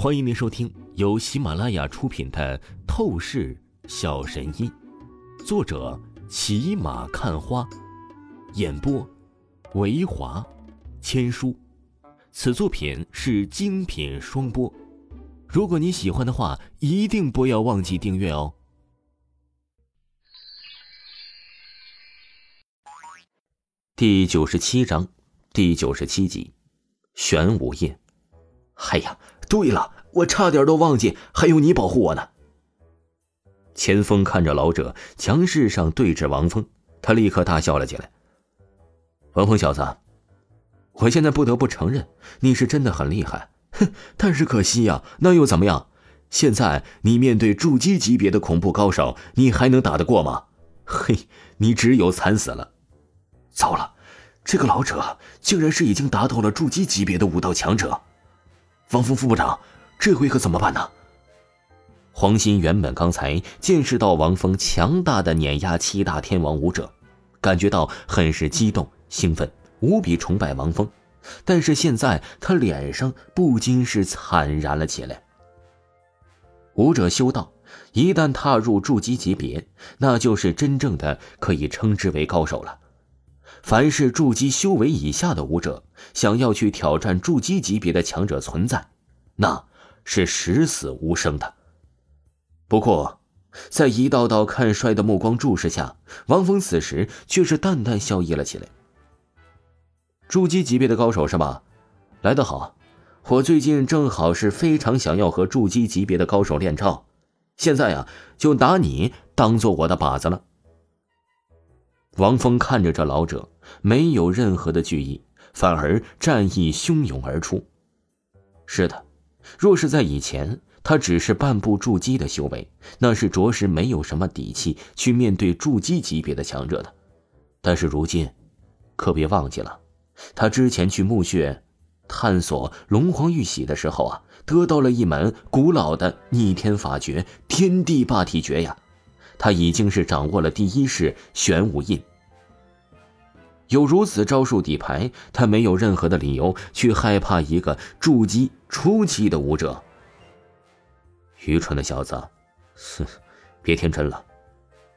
欢迎您收听由喜马拉雅出品的《透视小神医》，作者骑马看花，演播维华千书。此作品是精品双播。如果你喜欢的话，一定不要忘记订阅哦。第九十七章，第九十七集，玄武印。哎呀！对了，我差点都忘记，还有你保护我呢。钱锋看着老者强势上对峙王峰，他立刻大笑了起来。王峰小子，我现在不得不承认你是真的很厉害，哼！但是可惜呀，那又怎么样？现在你面对筑基级别的恐怖高手，你还能打得过吗？嘿，你只有惨死了。糟了，这个老者竟然是已经达到了筑基级别的武道强者。王峰副部长，这回可怎么办呢？黄鑫原本刚才见识到王峰强大的碾压七大天王武者，感觉到很是激动兴奋，无比崇拜王峰。但是现在他脸上不禁是惨然了起来。武者修道，一旦踏入筑基级别，那就是真正的可以称之为高手了。凡是筑基修为以下的武者，想要去挑战筑基级别的强者存在，那是十死无生的。不过，在一道道看衰的目光注视下，王峰此时却是淡淡笑意了起来。筑基级别的高手是吧？来得好，我最近正好是非常想要和筑基级别的高手练招，现在呀，就拿你当做我的靶子了。王峰看着这老者，没有任何的惧意，反而战意汹涌而出。是的，若是在以前，他只是半步筑基的修为，那是着实没有什么底气去面对筑基级别的强者的。但是如今，可别忘记了，他之前去墓穴探索龙皇玉玺的时候啊，得到了一门古老的逆天法诀——天地霸体诀呀。他已经是掌握了第一式玄武印，有如此招数底牌，他没有任何的理由去害怕一个筑基初期的武者。愚蠢的小子，哼，别天真了，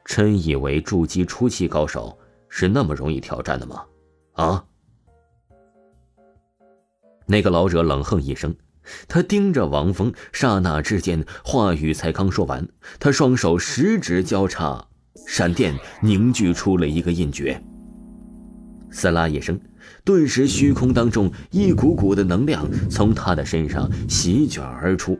真以为筑基初期高手是那么容易挑战的吗？啊！那个老者冷哼一声。他盯着王峰，刹那之间，话语才刚说完，他双手十指交叉，闪电凝聚出了一个印诀。撕拉一声，顿时虚空当中一股股的能量从他的身上席卷而出，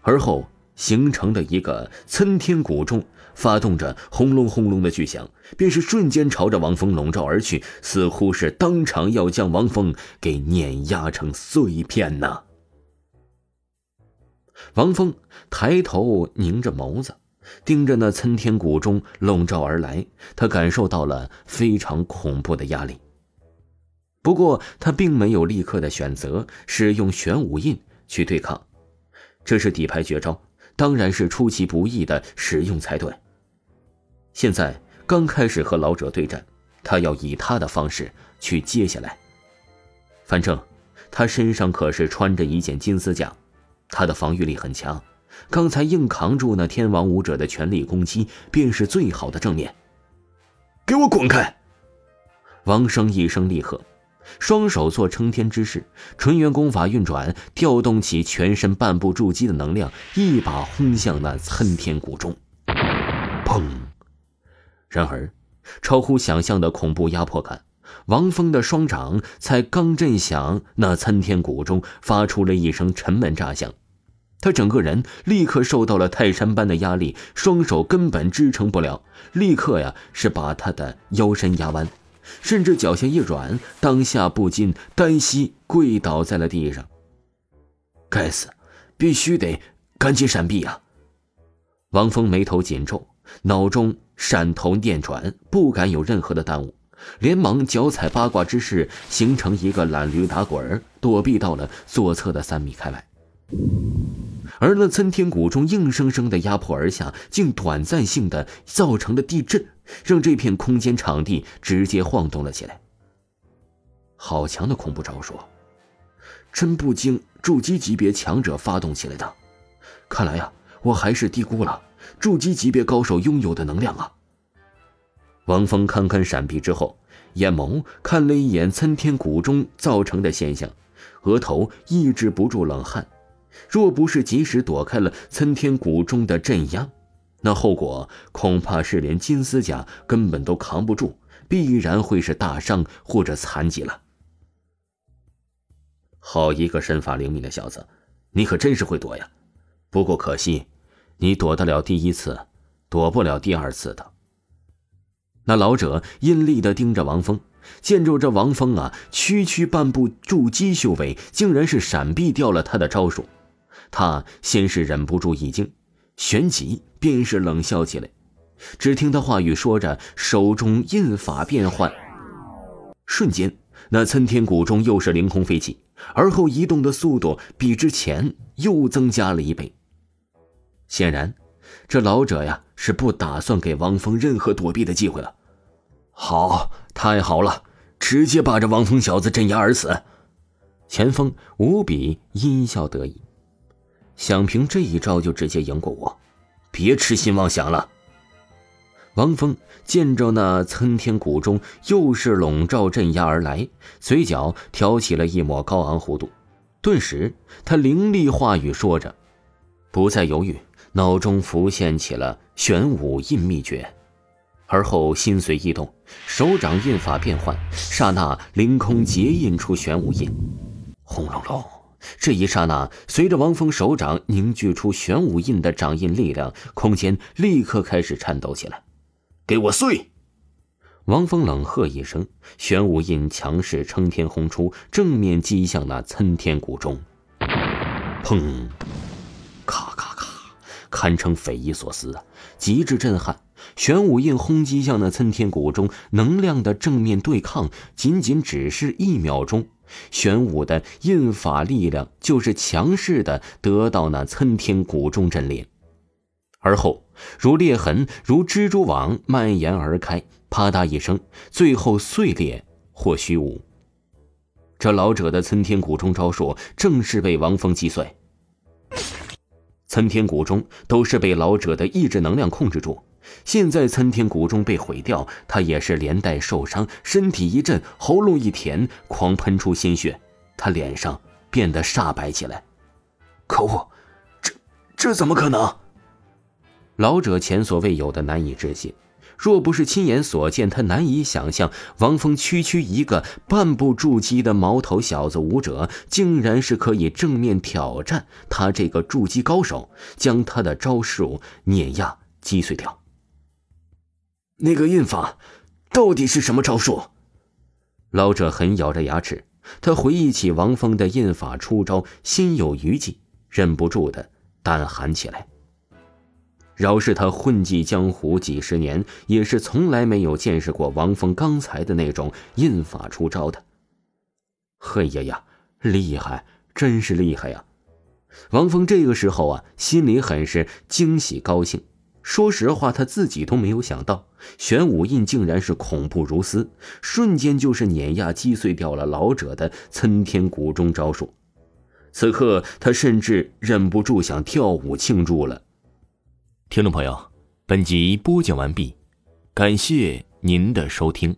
而后形成了一个参天古钟，发动着轰隆轰隆的巨响，便是瞬间朝着王峰笼罩而去，似乎是当场要将王峰给碾压成碎片呐！王峰抬头凝着眸子，盯着那参天谷中笼罩而来，他感受到了非常恐怖的压力。不过，他并没有立刻的选择使用玄武印去对抗，这是底牌绝招，当然是出其不意的使用才对。现在刚开始和老者对战，他要以他的方式去接下来。反正他身上可是穿着一件金丝甲。他的防御力很强，刚才硬扛住那天王武者的全力攻击，便是最好的正面。给我滚开！王生一声厉喝，双手做撑天之势，纯元功法运转，调动起全身半步筑基的能量，一把轰向那参天谷中。砰！然而，超乎想象的恐怖压迫感。王峰的双掌才刚震响，那参天谷中发出了一声沉闷炸响，他整个人立刻受到了泰山般的压力，双手根本支撑不了，立刻呀是把他的腰身压弯，甚至脚下一软，当下不禁单膝跪倒在了地上。该死，必须得赶紧闪避呀！王峰眉头紧皱，脑中闪头念转，不敢有任何的耽误。连忙脚踩八卦之势，形成一个懒驴打滚躲避到了左侧的三米开外。而那参天谷中硬生生的压迫而下，竟短暂性的造成了地震，让这片空间场地直接晃动了起来。好强的恐怖招数！真不经筑基级别强者发动起来的。看来呀，我还是低估了筑基级别高手拥有的能量啊。王峰堪堪闪避之后，眼眸看了一眼参天谷中造成的现象，额头抑制不住冷汗。若不是及时躲开了参天谷中的镇压，那后果恐怕是连金丝甲根本都扛不住，必然会是大伤或者残疾了。好一个身法灵敏的小子，你可真是会躲呀！不过可惜，你躲得了第一次，躲不了第二次的。那老者阴厉的盯着王峰，见着这王峰啊，区区半步筑基修为，竟然是闪避掉了他的招数。他先是忍不住一惊，旋即便是冷笑起来。只听他话语说着，手中印法变换，瞬间，那参天谷中又是凌空飞起，而后移动的速度比之前又增加了一倍。显然，这老者呀是不打算给王峰任何躲避的机会了。好，太好了，直接把这王峰小子镇压而死。钱锋无比阴笑得意，想凭这一招就直接赢过我？别痴心妄想了。王峰见着那参天谷中又是笼罩镇压而来，嘴角挑起了一抹高昂弧度，顿时他凌厉话语说着，不再犹豫，脑中浮现起了玄武印秘诀。而后心随意动，手掌印法变换，刹那凌空结印出玄武印。轰隆隆！这一刹那，随着王峰手掌凝聚出玄武印的掌印力量，空间立刻开始颤抖起来。给我碎！王峰冷喝一声，玄武印强势撑天轰出，正面击向那参天谷中。砰！咔咔咔，堪称匪夷所思啊，极致震撼。玄武印轰击向那参天谷中能量的正面对抗，仅仅只是一秒钟，玄武的印法力量就是强势的得到那参天谷中阵裂，而后如裂痕如蜘蛛网蔓延而开，啪嗒一声，最后碎裂或虚无。这老者的参天谷中招数正是被王峰击碎，参天谷中都是被老者的意志能量控制住。现在参天谷中被毁掉，他也是连带受伤，身体一震，喉咙一甜，狂喷出鲜血，他脸上变得煞白起来。可恶，这这怎么可能？老者前所未有的难以置信，若不是亲眼所见，他难以想象王峰区区一个半步筑基的毛头小子武者，竟然是可以正面挑战他这个筑基高手，将他的招数碾压击碎掉。那个印法，到底是什么招数？老者狠咬着牙齿，他回忆起王峰的印法出招，心有余悸，忍不住的胆寒起来。饶是他混迹江湖几十年，也是从来没有见识过王峰刚才的那种印法出招的。嘿呀呀，厉害，真是厉害呀！王峰这个时候啊，心里很是惊喜高兴。说实话，他自己都没有想到，玄武印竟然是恐怖如斯，瞬间就是碾压击碎掉了老者的参天谷中招数。此刻，他甚至忍不住想跳舞庆祝了。听众朋友，本集播讲完毕，感谢您的收听。